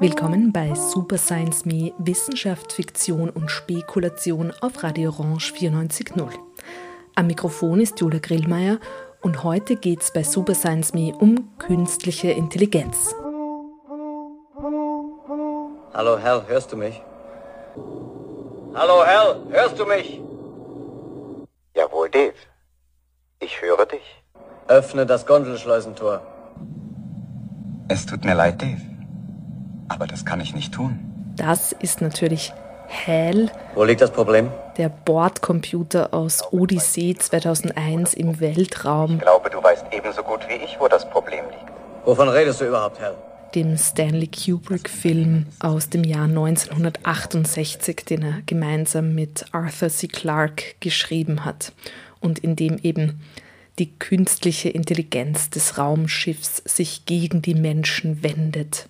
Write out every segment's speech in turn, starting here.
Willkommen bei Super Science Me Wissenschaft, Fiktion und Spekulation auf Radio Orange 94.0. Am Mikrofon ist Julia Grillmeier und heute geht es bei Super Science Me um künstliche Intelligenz. Hallo Hal, hörst du mich? Hallo Hal, hörst du mich? Jawohl, Dave. Ich höre dich. Öffne das Gondelschleusentor. Es tut mir leid, Dave. Aber das kann ich nicht tun. Das ist natürlich HAL. Wo liegt das Problem? Der Bordcomputer aus Odyssee 2001 im Weltraum. Ich glaube, du weißt ebenso gut wie ich, wo das Problem liegt. Wovon redest du überhaupt, Hal? Dem Stanley Kubrick-Film aus dem Jahr 1968, den er gemeinsam mit Arthur C. Clarke geschrieben hat und in dem eben die künstliche Intelligenz des Raumschiffs sich gegen die Menschen wendet.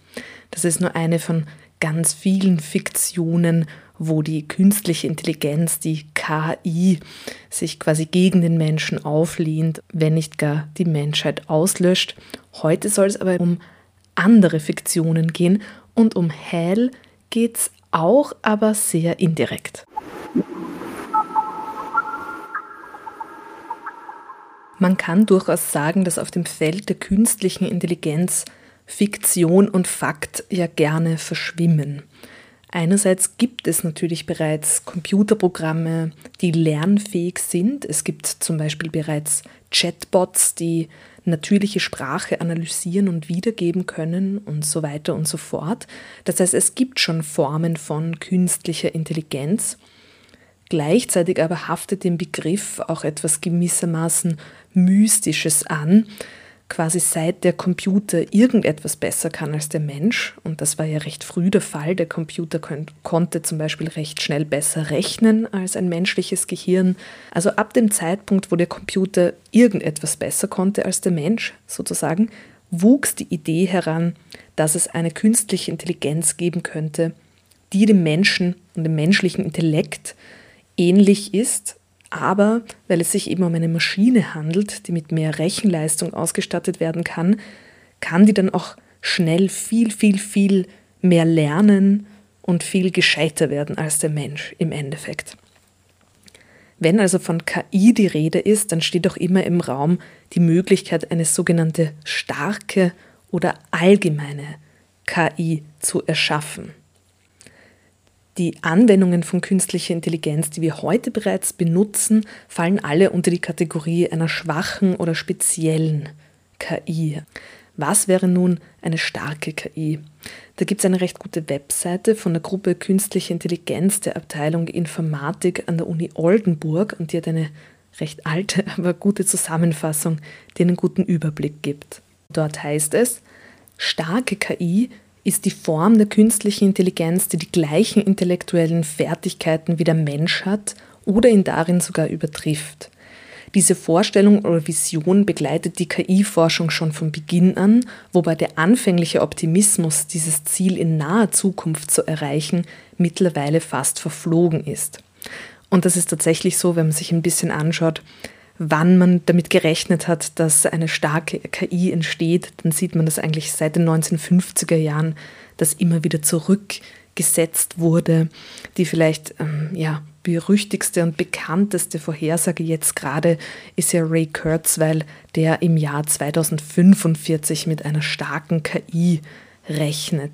Das ist nur eine von ganz vielen Fiktionen, wo die künstliche Intelligenz, die KI, sich quasi gegen den Menschen auflehnt, wenn nicht gar die Menschheit auslöscht. Heute soll es aber um andere Fiktionen gehen und um Hell geht es auch, aber sehr indirekt. Man kann durchaus sagen, dass auf dem Feld der künstlichen Intelligenz Fiktion und Fakt ja gerne verschwimmen. Einerseits gibt es natürlich bereits Computerprogramme, die lernfähig sind. Es gibt zum Beispiel bereits Chatbots, die natürliche Sprache analysieren und wiedergeben können und so weiter und so fort. Das heißt, es gibt schon Formen von künstlicher Intelligenz. Gleichzeitig aber haftet dem Begriff auch etwas gewissermaßen Mystisches an, quasi seit der Computer irgendetwas besser kann als der Mensch, und das war ja recht früh der Fall, der Computer kon konnte zum Beispiel recht schnell besser rechnen als ein menschliches Gehirn. Also ab dem Zeitpunkt, wo der Computer irgendetwas besser konnte als der Mensch sozusagen, wuchs die Idee heran, dass es eine künstliche Intelligenz geben könnte, die dem Menschen und dem menschlichen Intellekt ähnlich ist aber weil es sich eben um eine Maschine handelt, die mit mehr Rechenleistung ausgestattet werden kann, kann die dann auch schnell viel, viel, viel mehr lernen und viel gescheiter werden als der Mensch im Endeffekt. Wenn also von KI die Rede ist, dann steht auch immer im Raum die Möglichkeit, eine sogenannte starke oder allgemeine KI zu erschaffen. Die Anwendungen von künstlicher Intelligenz, die wir heute bereits benutzen, fallen alle unter die Kategorie einer schwachen oder speziellen KI. Was wäre nun eine starke KI? Da gibt es eine recht gute Webseite von der Gruppe Künstliche Intelligenz der Abteilung Informatik an der Uni Oldenburg und die hat eine recht alte, aber gute Zusammenfassung, die einen guten Überblick gibt. Dort heißt es, starke KI ist die Form der künstlichen Intelligenz, die die gleichen intellektuellen Fertigkeiten wie der Mensch hat oder ihn darin sogar übertrifft. Diese Vorstellung oder Vision begleitet die KI-Forschung schon von Beginn an, wobei der anfängliche Optimismus, dieses Ziel in naher Zukunft zu erreichen, mittlerweile fast verflogen ist. Und das ist tatsächlich so, wenn man sich ein bisschen anschaut, wann man damit gerechnet hat, dass eine starke KI entsteht, dann sieht man das eigentlich seit den 1950er Jahren, dass immer wieder zurückgesetzt wurde. Die vielleicht ähm, ja, berüchtigste und bekannteste Vorhersage jetzt gerade ist ja Ray Kurzweil, der im Jahr 2045 mit einer starken KI rechnet.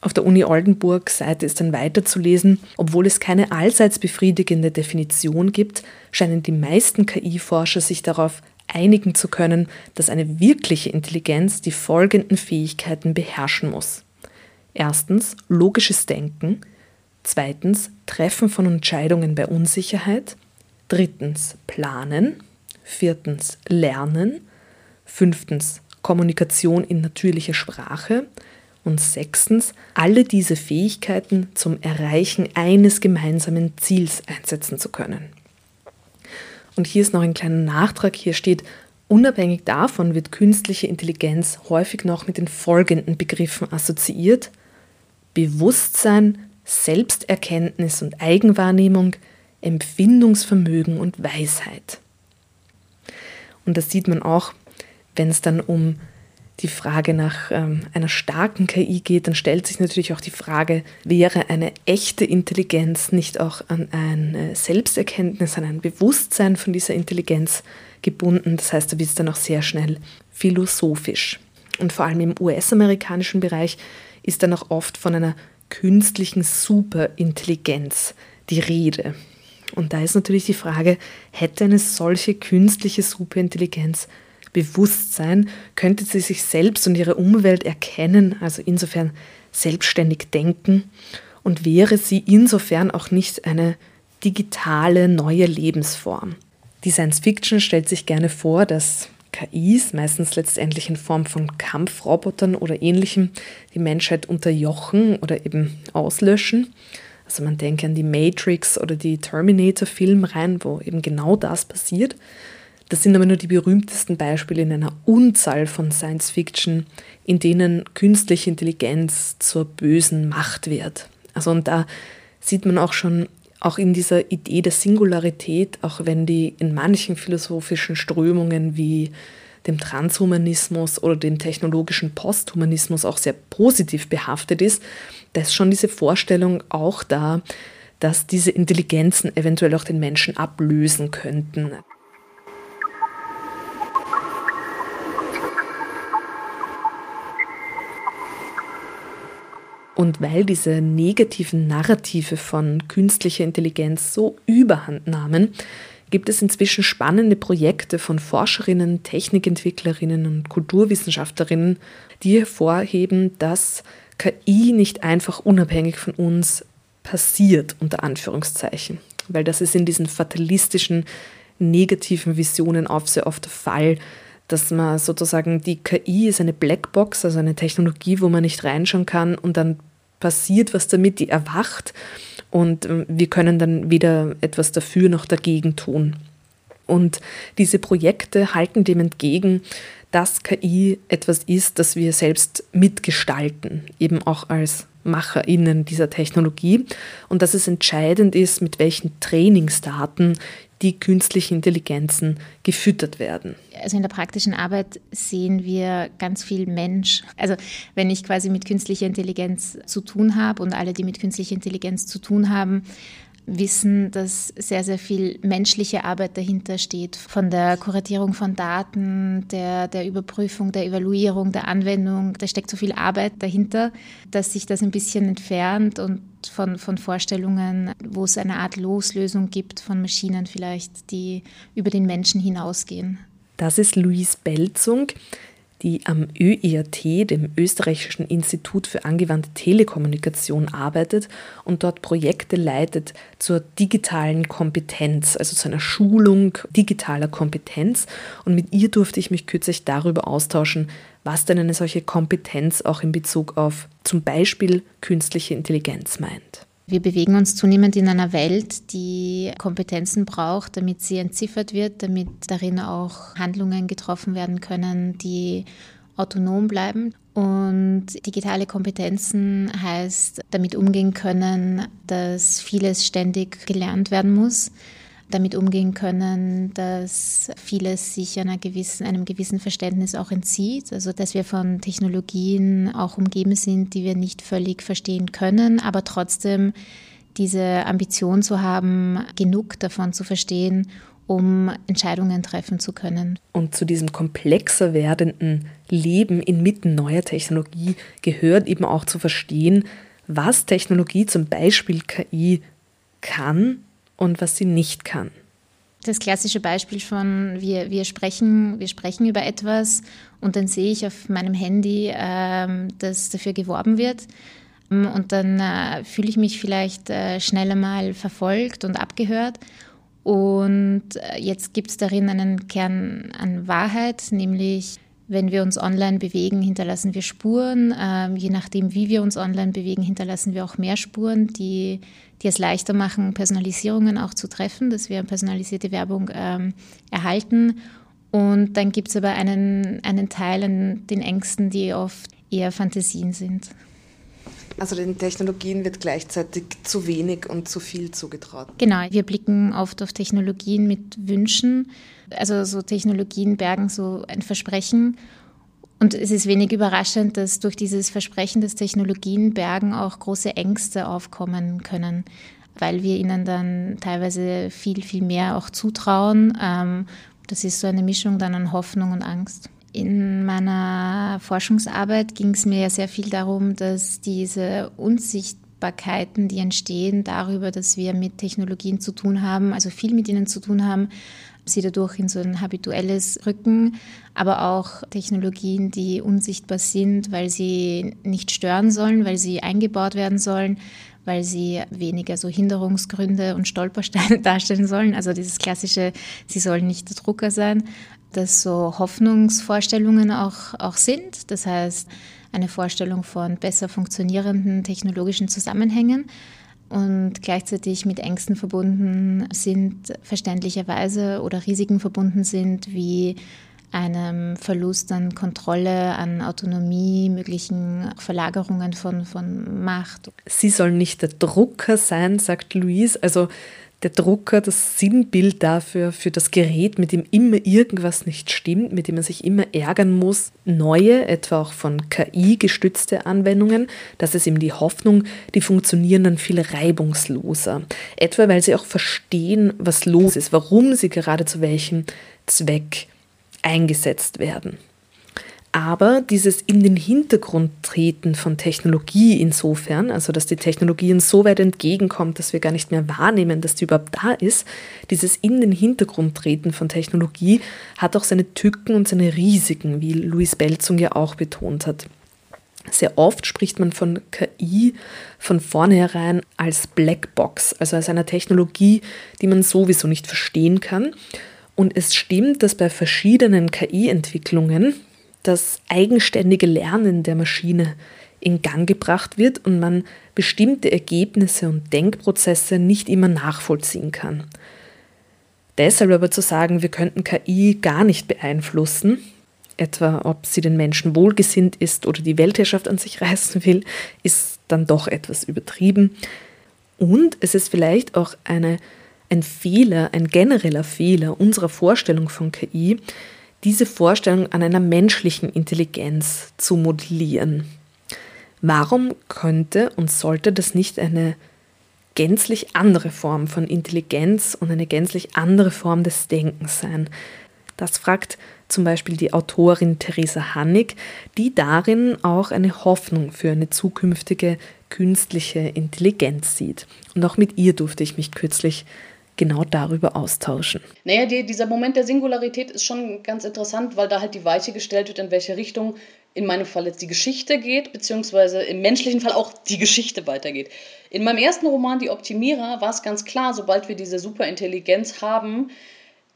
Auf der Uni Oldenburg Seite ist dann weiterzulesen, obwohl es keine allseits befriedigende Definition gibt, scheinen die meisten KI-Forscher sich darauf einigen zu können, dass eine wirkliche Intelligenz die folgenden Fähigkeiten beherrschen muss. Erstens logisches Denken, zweitens Treffen von Entscheidungen bei Unsicherheit, drittens Planen, viertens Lernen, fünftens Kommunikation in natürlicher Sprache, und sechstens, alle diese Fähigkeiten zum Erreichen eines gemeinsamen Ziels einsetzen zu können. Und hier ist noch ein kleiner Nachtrag. Hier steht, unabhängig davon wird künstliche Intelligenz häufig noch mit den folgenden Begriffen assoziiert. Bewusstsein, Selbsterkenntnis und Eigenwahrnehmung, Empfindungsvermögen und Weisheit. Und das sieht man auch, wenn es dann um die Frage nach ähm, einer starken KI geht, dann stellt sich natürlich auch die Frage, wäre eine echte Intelligenz nicht auch an eine Selbsterkenntnis, an ein Bewusstsein von dieser Intelligenz gebunden? Das heißt, da wird es dann auch sehr schnell philosophisch. Und vor allem im US-amerikanischen Bereich ist dann auch oft von einer künstlichen Superintelligenz die Rede. Und da ist natürlich die Frage, hätte eine solche künstliche Superintelligenz Bewusstsein, könnte sie sich selbst und ihre Umwelt erkennen, also insofern selbstständig denken und wäre sie insofern auch nicht eine digitale neue Lebensform. Die Science Fiction stellt sich gerne vor, dass KIs, meistens letztendlich in Form von Kampfrobotern oder ähnlichem, die Menschheit unterjochen oder eben auslöschen. Also man denke an die Matrix oder die Terminator-Film rein, wo eben genau das passiert. Das sind aber nur die berühmtesten Beispiele in einer Unzahl von Science Fiction, in denen künstliche Intelligenz zur bösen Macht wird. Also und da sieht man auch schon, auch in dieser Idee der Singularität, auch wenn die in manchen philosophischen Strömungen wie dem Transhumanismus oder dem technologischen Posthumanismus auch sehr positiv behaftet ist, da ist schon diese Vorstellung auch da, dass diese Intelligenzen eventuell auch den Menschen ablösen könnten. Und weil diese negativen Narrative von künstlicher Intelligenz so überhand nahmen, gibt es inzwischen spannende Projekte von Forscherinnen, Technikentwicklerinnen und Kulturwissenschaftlerinnen, die hervorheben, dass KI nicht einfach unabhängig von uns passiert, unter Anführungszeichen. Weil das ist in diesen fatalistischen, negativen Visionen auch sehr oft der Fall, dass man sozusagen die KI ist eine Blackbox, also eine Technologie, wo man nicht reinschauen kann und dann passiert was damit, die erwacht und ähm, wir können dann weder etwas dafür noch dagegen tun. Und diese Projekte halten dem entgegen, dass KI etwas ist, das wir selbst mitgestalten, eben auch als MacherInnen dieser Technologie und dass es entscheidend ist, mit welchen Trainingsdaten die künstlichen Intelligenzen gefüttert werden. Also in der praktischen Arbeit sehen wir ganz viel Mensch. Also wenn ich quasi mit künstlicher Intelligenz zu tun habe und alle, die mit künstlicher Intelligenz zu tun haben, wissen, dass sehr, sehr viel menschliche Arbeit dahinter steht. Von der Kuratierung von Daten, der, der Überprüfung, der Evaluierung, der Anwendung. Da steckt so viel Arbeit dahinter, dass sich das ein bisschen entfernt und von, von Vorstellungen, wo es eine Art Loslösung gibt von Maschinen vielleicht, die über den Menschen hinausgehen. Das ist Louise Belzung die am ÖIAT, dem Österreichischen Institut für angewandte Telekommunikation, arbeitet und dort Projekte leitet zur digitalen Kompetenz, also zu einer Schulung digitaler Kompetenz. Und mit ihr durfte ich mich kürzlich darüber austauschen, was denn eine solche Kompetenz auch in Bezug auf zum Beispiel künstliche Intelligenz meint. Wir bewegen uns zunehmend in einer Welt, die Kompetenzen braucht, damit sie entziffert wird, damit darin auch Handlungen getroffen werden können, die autonom bleiben. Und digitale Kompetenzen heißt damit umgehen können, dass vieles ständig gelernt werden muss damit umgehen können, dass vieles sich einer gewissen, einem gewissen Verständnis auch entzieht. Also dass wir von Technologien auch umgeben sind, die wir nicht völlig verstehen können, aber trotzdem diese Ambition zu haben, genug davon zu verstehen, um Entscheidungen treffen zu können. Und zu diesem komplexer werdenden Leben inmitten neuer Technologie gehört eben auch zu verstehen, was Technologie, zum Beispiel KI, kann und was sie nicht kann. Das klassische Beispiel von wir, wir, sprechen, wir sprechen über etwas und dann sehe ich auf meinem Handy, ähm, dass dafür geworben wird. Und dann äh, fühle ich mich vielleicht äh, schneller mal verfolgt und abgehört. Und äh, jetzt gibt es darin einen Kern an Wahrheit, nämlich wenn wir uns online bewegen, hinterlassen wir Spuren. Ähm, je nachdem, wie wir uns online bewegen, hinterlassen wir auch mehr Spuren, die, die es leichter machen, Personalisierungen auch zu treffen, dass wir personalisierte Werbung ähm, erhalten. Und dann gibt es aber einen, einen Teil an den Ängsten, die oft eher Fantasien sind. Also den Technologien wird gleichzeitig zu wenig und zu viel zugetraut. Genau, wir blicken oft auf Technologien mit Wünschen. Also so Technologien bergen so ein Versprechen. Und es ist wenig überraschend, dass durch dieses Versprechen des Technologien bergen auch große Ängste aufkommen können, weil wir ihnen dann teilweise viel, viel mehr auch zutrauen. Ähm, das ist so eine Mischung dann an Hoffnung und Angst. In meiner Forschungsarbeit ging es mir ja sehr viel darum, dass diese Unsichtbarkeiten, die entstehen darüber, dass wir mit Technologien zu tun haben, also viel mit ihnen zu tun haben, sie dadurch in so ein habituelles Rücken, aber auch Technologien, die unsichtbar sind, weil sie nicht stören sollen, weil sie eingebaut werden sollen, weil sie weniger so Hinderungsgründe und Stolpersteine darstellen sollen. Also dieses klassische, sie sollen nicht der Drucker sein, dass so Hoffnungsvorstellungen auch, auch sind. Das heißt, eine Vorstellung von besser funktionierenden technologischen Zusammenhängen und gleichzeitig mit Ängsten verbunden sind, verständlicherweise oder Risiken verbunden sind, wie einem Verlust an Kontrolle, an Autonomie, möglichen Verlagerungen von, von Macht. Sie sollen nicht der Drucker sein, sagt Louise. Also der Drucker das Sinnbild dafür, für das Gerät, mit dem immer irgendwas nicht stimmt, mit dem man sich immer ärgern muss. Neue, etwa auch von KI gestützte Anwendungen, das ist eben die Hoffnung, die funktionieren dann viel reibungsloser. Etwa weil sie auch verstehen, was los ist, warum sie gerade zu welchem Zweck eingesetzt werden. Aber dieses in den Hintergrund treten von Technologie insofern, also dass die Technologie uns so weit entgegenkommt, dass wir gar nicht mehr wahrnehmen, dass die überhaupt da ist, dieses in den Hintergrund treten von Technologie hat auch seine Tücken und seine Risiken, wie Louis Belzung ja auch betont hat. Sehr oft spricht man von KI von vornherein als Blackbox, also als einer Technologie, die man sowieso nicht verstehen kann. Und es stimmt, dass bei verschiedenen KI-Entwicklungen das eigenständige Lernen der Maschine in Gang gebracht wird und man bestimmte Ergebnisse und Denkprozesse nicht immer nachvollziehen kann. Deshalb aber zu sagen, wir könnten KI gar nicht beeinflussen, etwa ob sie den Menschen wohlgesinnt ist oder die Weltherrschaft an sich reißen will, ist dann doch etwas übertrieben. Und es ist vielleicht auch eine, ein Fehler, ein genereller Fehler unserer Vorstellung von KI, diese Vorstellung an einer menschlichen Intelligenz zu modellieren. Warum könnte und sollte das nicht eine gänzlich andere Form von Intelligenz und eine gänzlich andere Form des Denkens sein? Das fragt zum Beispiel die Autorin Theresa Hannig, die darin auch eine Hoffnung für eine zukünftige künstliche Intelligenz sieht. Und auch mit ihr durfte ich mich kürzlich genau darüber austauschen. Naja, die, dieser Moment der Singularität ist schon ganz interessant, weil da halt die Weiche gestellt wird, in welche Richtung in meinem Fall jetzt die Geschichte geht, beziehungsweise im menschlichen Fall auch die Geschichte weitergeht. In meinem ersten Roman, Die Optimierer, war es ganz klar, sobald wir diese Superintelligenz haben,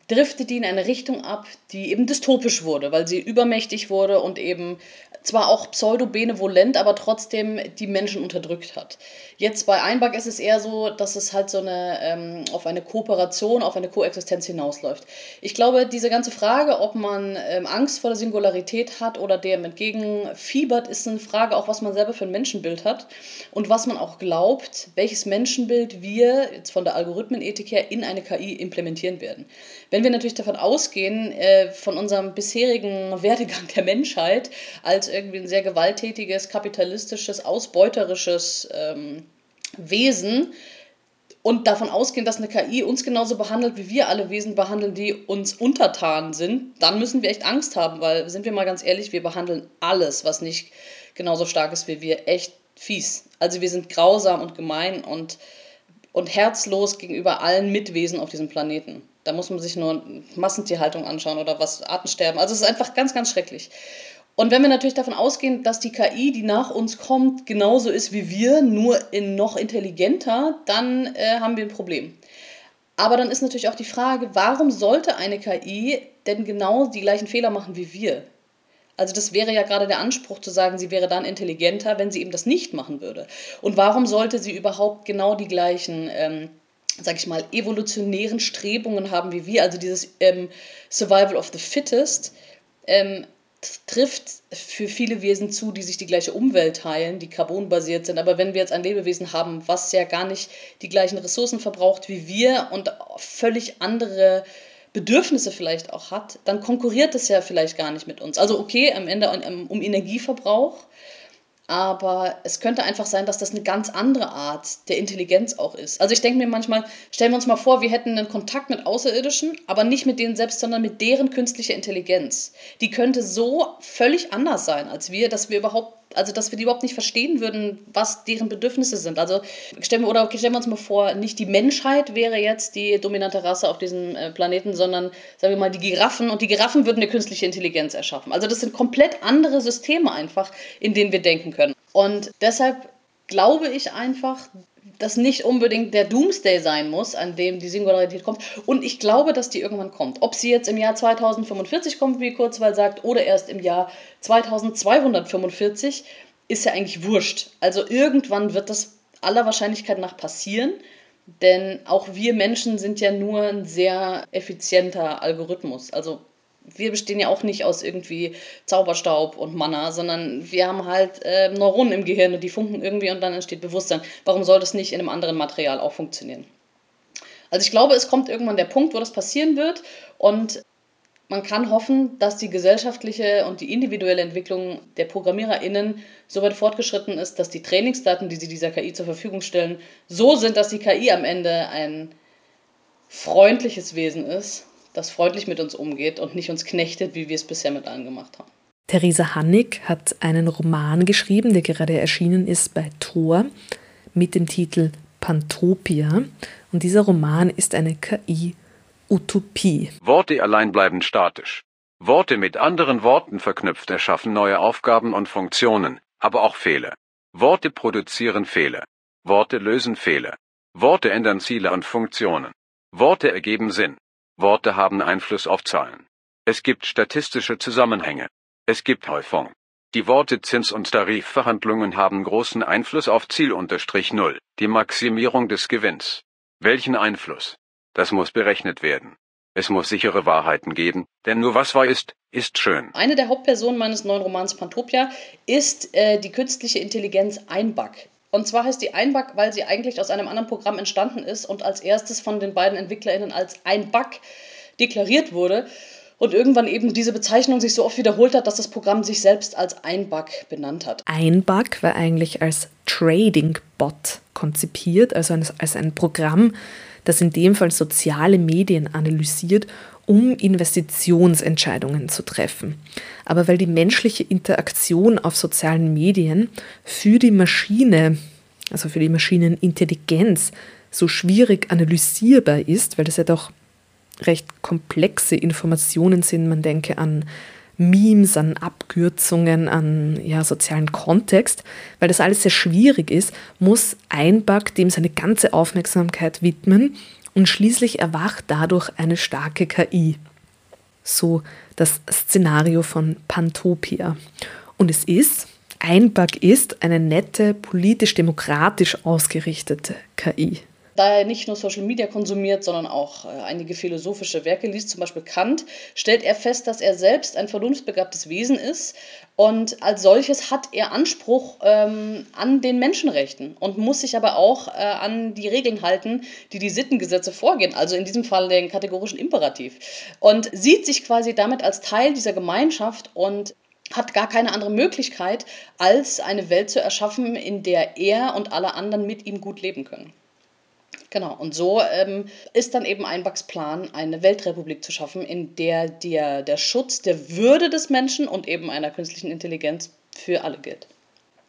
driftet die in eine Richtung ab, die eben dystopisch wurde, weil sie übermächtig wurde und eben zwar auch pseudo-benevolent, aber trotzdem die Menschen unterdrückt hat. Jetzt bei Einback ist es eher so, dass es halt so eine ähm, auf eine Kooperation, auf eine Koexistenz hinausläuft. Ich glaube, diese ganze Frage, ob man ähm, Angst vor der Singularität hat oder dem entgegenfiebert, ist eine Frage auch, was man selber für ein Menschenbild hat und was man auch glaubt, welches Menschenbild wir jetzt von der Algorithmenethik her in eine KI implementieren werden. Wenn wir natürlich davon ausgehen, äh, von unserem bisherigen Werdegang der Menschheit als irgendwie ein sehr gewalttätiges, kapitalistisches, ausbeuterisches ähm, Wesen und davon ausgehen, dass eine KI uns genauso behandelt, wie wir alle Wesen behandeln, die uns untertan sind, dann müssen wir echt Angst haben, weil, sind wir mal ganz ehrlich, wir behandeln alles, was nicht genauso stark ist wie wir, echt fies. Also wir sind grausam und gemein und, und herzlos gegenüber allen Mitwesen auf diesem Planeten. Da muss man sich nur Massentierhaltung anschauen oder was, Artensterben. Also es ist einfach ganz, ganz schrecklich. Und wenn wir natürlich davon ausgehen, dass die KI, die nach uns kommt, genauso ist wie wir, nur in noch intelligenter, dann äh, haben wir ein Problem. Aber dann ist natürlich auch die Frage, warum sollte eine KI denn genau die gleichen Fehler machen wie wir? Also das wäre ja gerade der Anspruch zu sagen, sie wäre dann intelligenter, wenn sie eben das nicht machen würde. Und warum sollte sie überhaupt genau die gleichen, ähm, sag ich mal, evolutionären Strebungen haben wie wir? Also dieses ähm, Survival of the Fittest. Ähm, trifft für viele Wesen zu, die sich die gleiche Umwelt teilen, die carbonbasiert sind. Aber wenn wir jetzt ein Lebewesen haben, was ja gar nicht die gleichen Ressourcen verbraucht wie wir und völlig andere Bedürfnisse vielleicht auch hat, dann konkurriert es ja vielleicht gar nicht mit uns. Also okay, am Ende um Energieverbrauch, aber es könnte einfach sein, dass das eine ganz andere Art der Intelligenz auch ist. Also ich denke mir manchmal, stellen wir uns mal vor, wir hätten einen Kontakt mit Außerirdischen, aber nicht mit denen selbst, sondern mit deren künstlicher Intelligenz. Die könnte so völlig anders sein als wir, dass wir überhaupt also dass wir die überhaupt nicht verstehen würden, was deren Bedürfnisse sind. Also stellen wir, oder stellen wir uns mal vor, nicht die Menschheit wäre jetzt die dominante Rasse auf diesem äh, Planeten, sondern sagen wir mal die Giraffen und die Giraffen würden eine künstliche Intelligenz erschaffen. Also das sind komplett andere Systeme einfach, in denen wir denken können. Und deshalb glaube ich einfach, dass nicht unbedingt der Doomsday sein muss, an dem die Singularität kommt. Und ich glaube, dass die irgendwann kommt. Ob sie jetzt im Jahr 2045 kommt, wie Kurzweil sagt, oder erst im Jahr 2245, ist ja eigentlich wurscht. Also irgendwann wird das aller Wahrscheinlichkeit nach passieren. Denn auch wir Menschen sind ja nur ein sehr effizienter Algorithmus. Also wir bestehen ja auch nicht aus irgendwie Zauberstaub und Mana, sondern wir haben halt äh, Neuronen im Gehirn und die funken irgendwie und dann entsteht Bewusstsein. Warum soll das nicht in einem anderen Material auch funktionieren? Also ich glaube, es kommt irgendwann der Punkt, wo das passieren wird und man kann hoffen, dass die gesellschaftliche und die individuelle Entwicklung der ProgrammiererInnen so weit fortgeschritten ist, dass die Trainingsdaten, die sie dieser KI zur Verfügung stellen, so sind, dass die KI am Ende ein freundliches Wesen ist das freundlich mit uns umgeht und nicht uns knechtet, wie wir es bisher mit allen gemacht haben. Theresa Hannig hat einen Roman geschrieben, der gerade erschienen ist bei Thor mit dem Titel Pantopia. Und dieser Roman ist eine KI-Utopie. Worte allein bleiben statisch. Worte mit anderen Worten verknüpft erschaffen neue Aufgaben und Funktionen, aber auch Fehler. Worte produzieren Fehler. Worte lösen Fehler. Worte ändern Ziele und Funktionen. Worte ergeben Sinn. Worte haben Einfluss auf Zahlen. Es gibt statistische Zusammenhänge. Es gibt Häufung. Die Worte Zins- und Tarifverhandlungen haben großen Einfluss auf Ziel unterstrich Null, die Maximierung des Gewinns. Welchen Einfluss? Das muss berechnet werden. Es muss sichere Wahrheiten geben, denn nur was wahr ist, ist schön. Eine der Hauptpersonen meines neuen Romans Pantopia ist äh, die künstliche Intelligenz Einbug. Und zwar heißt die Einbug, weil sie eigentlich aus einem anderen Programm entstanden ist und als erstes von den beiden EntwicklerInnen als Einbug deklariert wurde. Und irgendwann eben diese Bezeichnung sich so oft wiederholt hat, dass das Programm sich selbst als Einbug benannt hat. Einbug war eigentlich als Trading Bot konzipiert, also als ein Programm, das in dem Fall soziale Medien analysiert um Investitionsentscheidungen zu treffen. Aber weil die menschliche Interaktion auf sozialen Medien für die Maschine, also für die Maschinenintelligenz, so schwierig analysierbar ist, weil das ja doch recht komplexe Informationen sind, man denke an Memes, an Abkürzungen, an ja, sozialen Kontext, weil das alles sehr schwierig ist, muss Einbug dem seine ganze Aufmerksamkeit widmen und schließlich erwacht dadurch eine starke KI. So das Szenario von Pantopia. Und es ist, ein Bug ist eine nette, politisch-demokratisch ausgerichtete KI da er nicht nur Social Media konsumiert, sondern auch äh, einige philosophische Werke liest, zum Beispiel Kant, stellt er fest, dass er selbst ein vernunftbegabtes Wesen ist und als solches hat er Anspruch ähm, an den Menschenrechten und muss sich aber auch äh, an die Regeln halten, die die Sittengesetze vorgehen, also in diesem Fall den kategorischen Imperativ. Und sieht sich quasi damit als Teil dieser Gemeinschaft und hat gar keine andere Möglichkeit, als eine Welt zu erschaffen, in der er und alle anderen mit ihm gut leben können. Genau, und so ähm, ist dann eben Einbachs Plan, eine Weltrepublik zu schaffen, in der der, der Schutz der Würde des Menschen und eben einer künstlichen Intelligenz für alle gilt.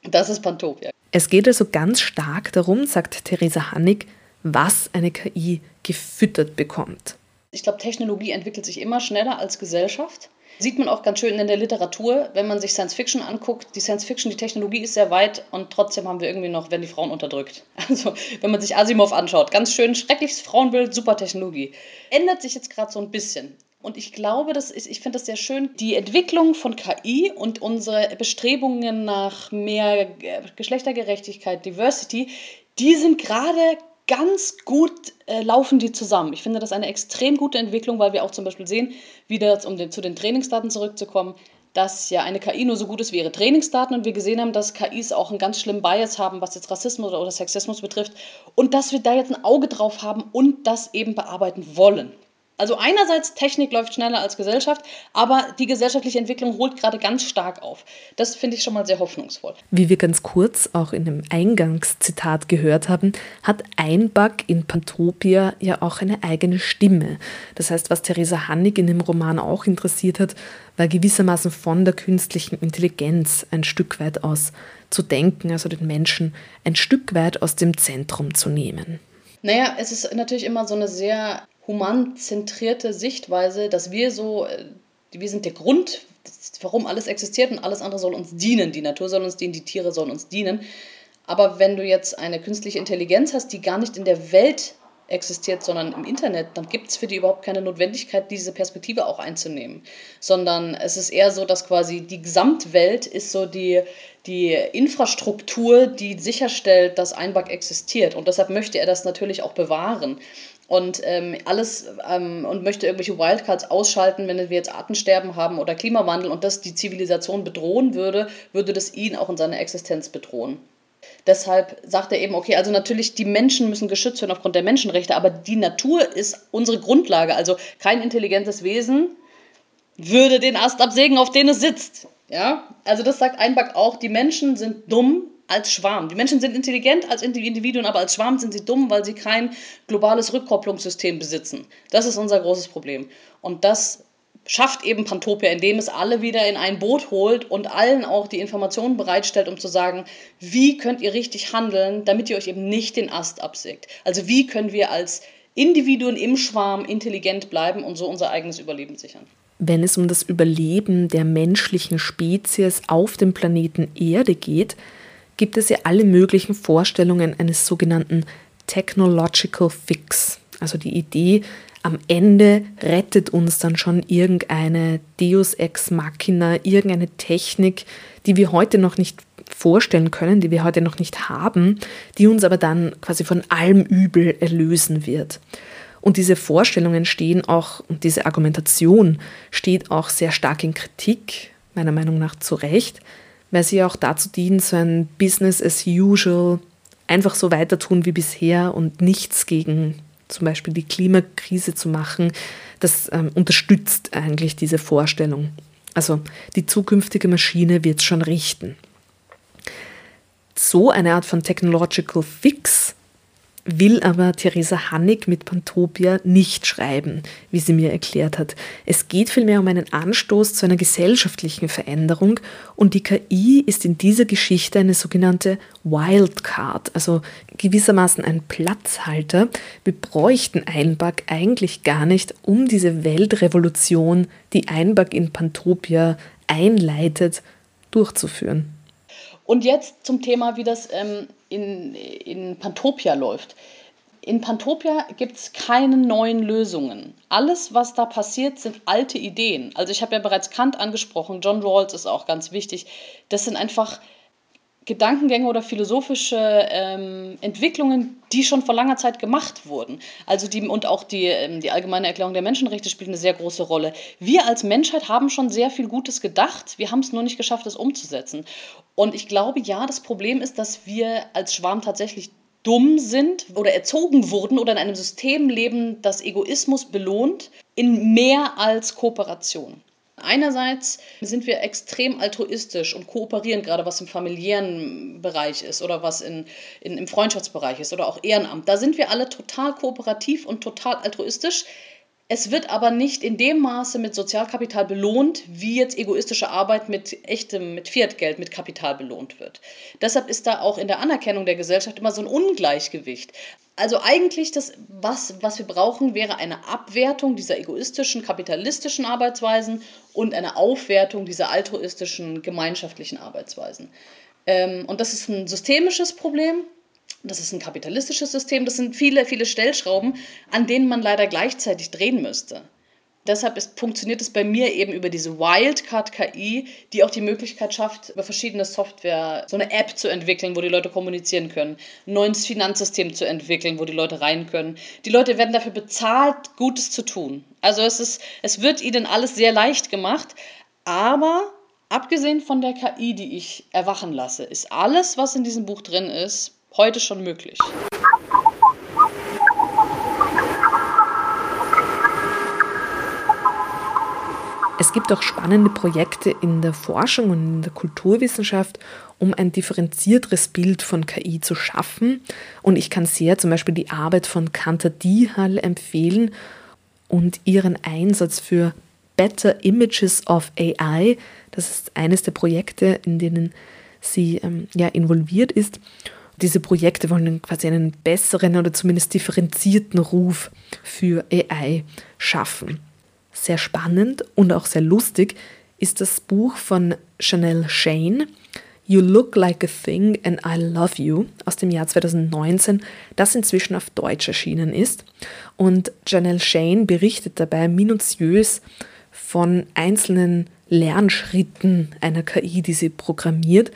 Das ist Pantopia. Es geht also ganz stark darum, sagt Theresa Hannig, was eine KI gefüttert bekommt. Ich glaube, Technologie entwickelt sich immer schneller als Gesellschaft. Sieht man auch ganz schön in der Literatur, wenn man sich Science Fiction anguckt. Die Science Fiction, die Technologie ist sehr weit und trotzdem haben wir irgendwie noch, werden die Frauen unterdrückt. Also, wenn man sich Asimov anschaut, ganz schön schreckliches Frauenbild, super Technologie. Ändert sich jetzt gerade so ein bisschen. Und ich glaube, das ist, ich finde das sehr schön, die Entwicklung von KI und unsere Bestrebungen nach mehr Geschlechtergerechtigkeit, Diversity, die sind gerade ganz gut äh, laufen die zusammen. Ich finde das eine extrem gute Entwicklung, weil wir auch zum Beispiel sehen, wieder um den, zu den Trainingsdaten zurückzukommen, dass ja eine KI nur so gut ist wie ihre Trainingsdaten und wir gesehen haben, dass KIs auch einen ganz schlimmen Bias haben, was jetzt Rassismus oder Sexismus betrifft und dass wir da jetzt ein Auge drauf haben und das eben bearbeiten wollen. Also einerseits Technik läuft schneller als Gesellschaft, aber die gesellschaftliche Entwicklung holt gerade ganz stark auf. Das finde ich schon mal sehr hoffnungsvoll. Wie wir ganz kurz auch in dem Eingangszitat gehört haben, hat Einback in Pantopia ja auch eine eigene Stimme. Das heißt, was Theresa Hannig in dem Roman auch interessiert hat, war gewissermaßen von der künstlichen Intelligenz ein Stück weit aus zu denken, also den Menschen ein Stück weit aus dem Zentrum zu nehmen. Naja, es ist natürlich immer so eine sehr humanzentrierte Sichtweise, dass wir so, äh, wir sind der Grund, warum alles existiert und alles andere soll uns dienen. Die Natur soll uns dienen, die Tiere sollen uns dienen. Aber wenn du jetzt eine künstliche Intelligenz hast, die gar nicht in der Welt existiert, sondern im Internet, dann gibt es für die überhaupt keine Notwendigkeit, diese Perspektive auch einzunehmen. Sondern es ist eher so, dass quasi die Gesamtwelt ist so die, die Infrastruktur, die sicherstellt, dass Einback existiert. Und deshalb möchte er das natürlich auch bewahren und ähm, alles ähm, und möchte irgendwelche Wildcards ausschalten, wenn wir jetzt Artensterben haben oder Klimawandel und das die Zivilisation bedrohen würde, würde das ihn auch in seiner Existenz bedrohen. Deshalb sagt er eben, okay, also natürlich die Menschen müssen geschützt werden aufgrund der Menschenrechte, aber die Natur ist unsere Grundlage. Also kein intelligentes Wesen würde den Ast absägen, auf den es sitzt. Ja, also das sagt Einback auch, die Menschen sind dumm, als Schwarm. Die Menschen sind intelligent als Individuen, aber als Schwarm sind sie dumm, weil sie kein globales Rückkopplungssystem besitzen. Das ist unser großes Problem. Und das schafft eben Pantopia, indem es alle wieder in ein Boot holt und allen auch die Informationen bereitstellt, um zu sagen, wie könnt ihr richtig handeln, damit ihr euch eben nicht den Ast absägt. Also wie können wir als Individuen im Schwarm intelligent bleiben und so unser eigenes Überleben sichern. Wenn es um das Überleben der menschlichen Spezies auf dem Planeten Erde geht, gibt es ja alle möglichen Vorstellungen eines sogenannten Technological Fix. Also die Idee, am Ende rettet uns dann schon irgendeine Deus ex machina, irgendeine Technik, die wir heute noch nicht vorstellen können, die wir heute noch nicht haben, die uns aber dann quasi von allem Übel erlösen wird. Und diese Vorstellungen stehen auch, und diese Argumentation steht auch sehr stark in Kritik, meiner Meinung nach zu Recht, weil sie auch dazu dienen, so ein Business as usual, einfach so weiter tun wie bisher und nichts gegen zum Beispiel die Klimakrise zu machen. Das ähm, unterstützt eigentlich diese Vorstellung. Also die zukünftige Maschine wird es schon richten. So eine Art von Technological Fix will aber Theresa Hannig mit Pantopia nicht schreiben, wie sie mir erklärt hat. Es geht vielmehr um einen Anstoß zu einer gesellschaftlichen Veränderung und die KI ist in dieser Geschichte eine sogenannte Wildcard, also gewissermaßen ein Platzhalter. Wir bräuchten Einback eigentlich gar nicht, um diese Weltrevolution, die Einback in Pantopia einleitet, durchzuführen. Und jetzt zum Thema, wie das ähm, in, in Pantopia läuft. In Pantopia gibt es keine neuen Lösungen. Alles, was da passiert, sind alte Ideen. Also ich habe ja bereits Kant angesprochen, John Rawls ist auch ganz wichtig. Das sind einfach Gedankengänge oder philosophische ähm, Entwicklungen, die schon vor langer Zeit gemacht wurden. Also die, und auch die, ähm, die allgemeine Erklärung der Menschenrechte spielt eine sehr große Rolle. Wir als Menschheit haben schon sehr viel Gutes gedacht, wir haben es nur nicht geschafft, es umzusetzen. Und ich glaube, ja, das Problem ist, dass wir als Schwarm tatsächlich dumm sind oder erzogen wurden oder in einem System leben, das Egoismus belohnt, in mehr als Kooperation. Einerseits sind wir extrem altruistisch und kooperieren, gerade was im familiären Bereich ist oder was in, in, im Freundschaftsbereich ist oder auch Ehrenamt. Da sind wir alle total kooperativ und total altruistisch. Es wird aber nicht in dem Maße mit Sozialkapital belohnt, wie jetzt egoistische Arbeit mit echtem, mit Fiatgeld, mit Kapital belohnt wird. Deshalb ist da auch in der Anerkennung der Gesellschaft immer so ein Ungleichgewicht. Also eigentlich das, was, was wir brauchen, wäre eine Abwertung dieser egoistischen, kapitalistischen Arbeitsweisen und eine Aufwertung dieser altruistischen, gemeinschaftlichen Arbeitsweisen. Ähm, und das ist ein systemisches Problem, das ist ein kapitalistisches System, das sind viele, viele Stellschrauben, an denen man leider gleichzeitig drehen müsste. Deshalb ist, funktioniert es bei mir eben über diese Wildcard-KI, die auch die Möglichkeit schafft, über verschiedene Software so eine App zu entwickeln, wo die Leute kommunizieren können, ein neues Finanzsystem zu entwickeln, wo die Leute rein können. Die Leute werden dafür bezahlt, Gutes zu tun. Also es, ist, es wird ihnen alles sehr leicht gemacht, aber Abgesehen von der KI, die ich erwachen lasse, ist alles, was in diesem Buch drin ist, heute schon möglich. Es gibt auch spannende Projekte in der Forschung und in der Kulturwissenschaft, um ein differenzierteres Bild von KI zu schaffen. Und ich kann sehr zum Beispiel die Arbeit von Kanta Dihal empfehlen und ihren Einsatz für Better Images of AI. Das ist eines der Projekte, in denen sie ähm, ja, involviert ist. Diese Projekte wollen quasi einen besseren oder zumindest differenzierten Ruf für AI schaffen sehr spannend und auch sehr lustig ist das Buch von Chanel Shane, You Look Like a Thing and I Love You aus dem Jahr 2019, das inzwischen auf Deutsch erschienen ist. Und Janelle Shane berichtet dabei minutiös von einzelnen Lernschritten einer KI, die sie programmiert.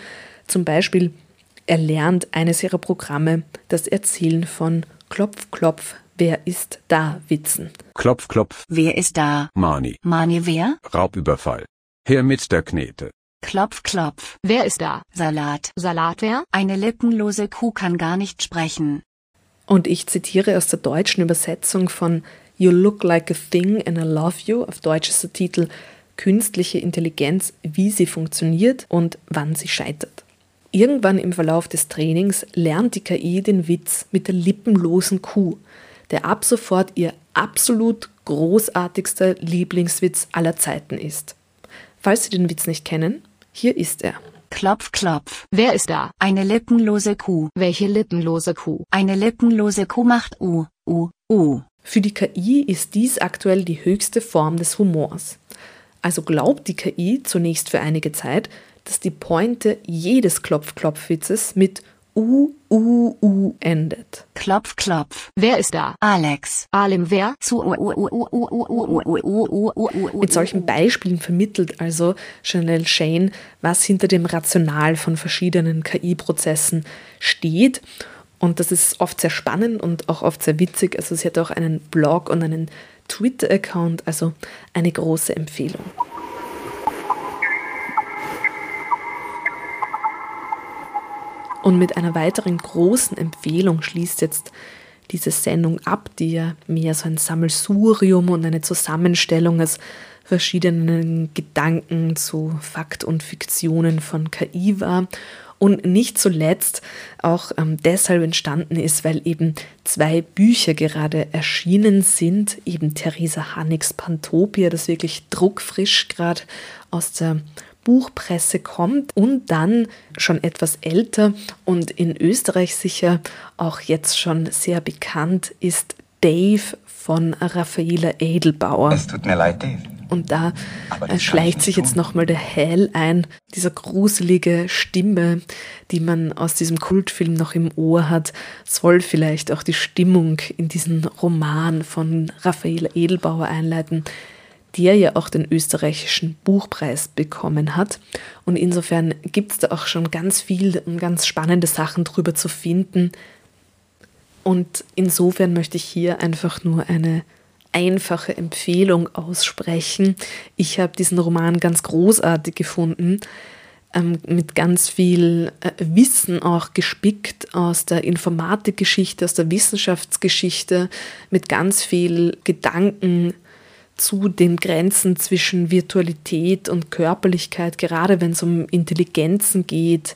Zum Beispiel erlernt eines ihrer Programme das Erzählen von Klopf, Klopf, Wer ist da Witzen? Klopf, klopf. Wer ist da? Mani. Mani wer? Raubüberfall. Her mit der Knete. Klopf, klopf. Wer ist da? Salat. Salat wer? Eine lippenlose Kuh kann gar nicht sprechen. Und ich zitiere aus der deutschen Übersetzung von You Look Like a Thing and I Love You. Auf Deutsch ist der Titel Künstliche Intelligenz, wie sie funktioniert und wann sie scheitert. Irgendwann im Verlauf des Trainings lernt die KI den Witz mit der lippenlosen Kuh der ab sofort ihr absolut großartigster Lieblingswitz aller Zeiten ist. Falls Sie den Witz nicht kennen, hier ist er. Klopf, klopf. Wer ist da? Eine lippenlose Kuh. Welche lippenlose Kuh? Eine lippenlose Kuh macht U, U, U. Für die KI ist dies aktuell die höchste Form des Humors. Also glaubt die KI zunächst für einige Zeit, dass die Pointe jedes Klopf-Klopf-Witzes mit U, U, U endet. Klopf, klopf. Wer ist da? Alex. Alim wer? Zu Mit solchen Beispielen vermittelt also Chanel Shane, was hinter dem Rational von verschiedenen KI-Prozessen steht. Und das ist oft sehr spannend und auch oft sehr witzig. Also sie hat auch einen Blog und einen Twitter-Account, also eine große Empfehlung. Und mit einer weiteren großen Empfehlung schließt jetzt diese Sendung ab, die ja mehr so ein Sammelsurium und eine Zusammenstellung aus verschiedenen Gedanken zu Fakt und Fiktionen von KI war. Und nicht zuletzt auch ähm, deshalb entstanden ist, weil eben zwei Bücher gerade erschienen sind, eben Theresa Hannigs Pantopia, das wirklich druckfrisch gerade aus der Buchpresse kommt und dann schon etwas älter und in Österreich sicher auch jetzt schon sehr bekannt ist Dave von Raffaela Edelbauer. Es tut mir leid, Dave. Und da das schleicht sich nicht jetzt tun. nochmal der Hell ein, dieser gruselige Stimme, die man aus diesem Kultfilm noch im Ohr hat, soll vielleicht auch die Stimmung in diesen Roman von Raffaela Edelbauer einleiten, der ja auch den österreichischen Buchpreis bekommen hat. Und insofern gibt es da auch schon ganz viel und ganz spannende Sachen drüber zu finden. Und insofern möchte ich hier einfach nur eine einfache Empfehlung aussprechen. Ich habe diesen Roman ganz großartig gefunden, ähm, mit ganz viel äh, Wissen auch gespickt aus der Informatikgeschichte, aus der Wissenschaftsgeschichte, mit ganz viel Gedanken zu den Grenzen zwischen Virtualität und Körperlichkeit, gerade wenn es um Intelligenzen geht.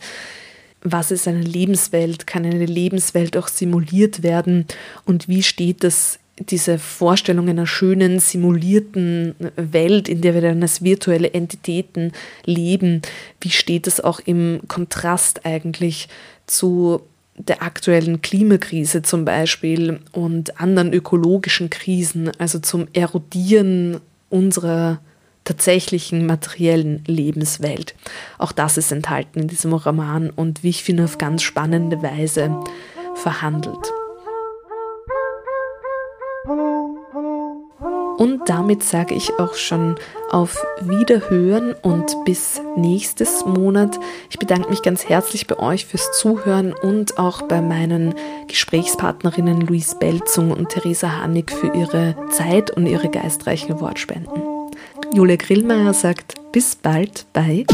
Was ist eine Lebenswelt? Kann eine Lebenswelt auch simuliert werden? Und wie steht das, diese Vorstellung einer schönen, simulierten Welt, in der wir dann als virtuelle Entitäten leben, wie steht das auch im Kontrast eigentlich zu der aktuellen Klimakrise zum Beispiel und anderen ökologischen Krisen, also zum Erodieren unserer tatsächlichen materiellen Lebenswelt. Auch das ist enthalten in diesem Roman und wie ich finde auf ganz spannende Weise verhandelt. Und damit sage ich auch schon auf Wiederhören und bis nächstes Monat. Ich bedanke mich ganz herzlich bei euch fürs Zuhören und auch bei meinen Gesprächspartnerinnen Luis Belzung und Theresa Hannig für ihre Zeit und ihre geistreichen Wortspenden. Julia Grillmeier sagt bis bald bei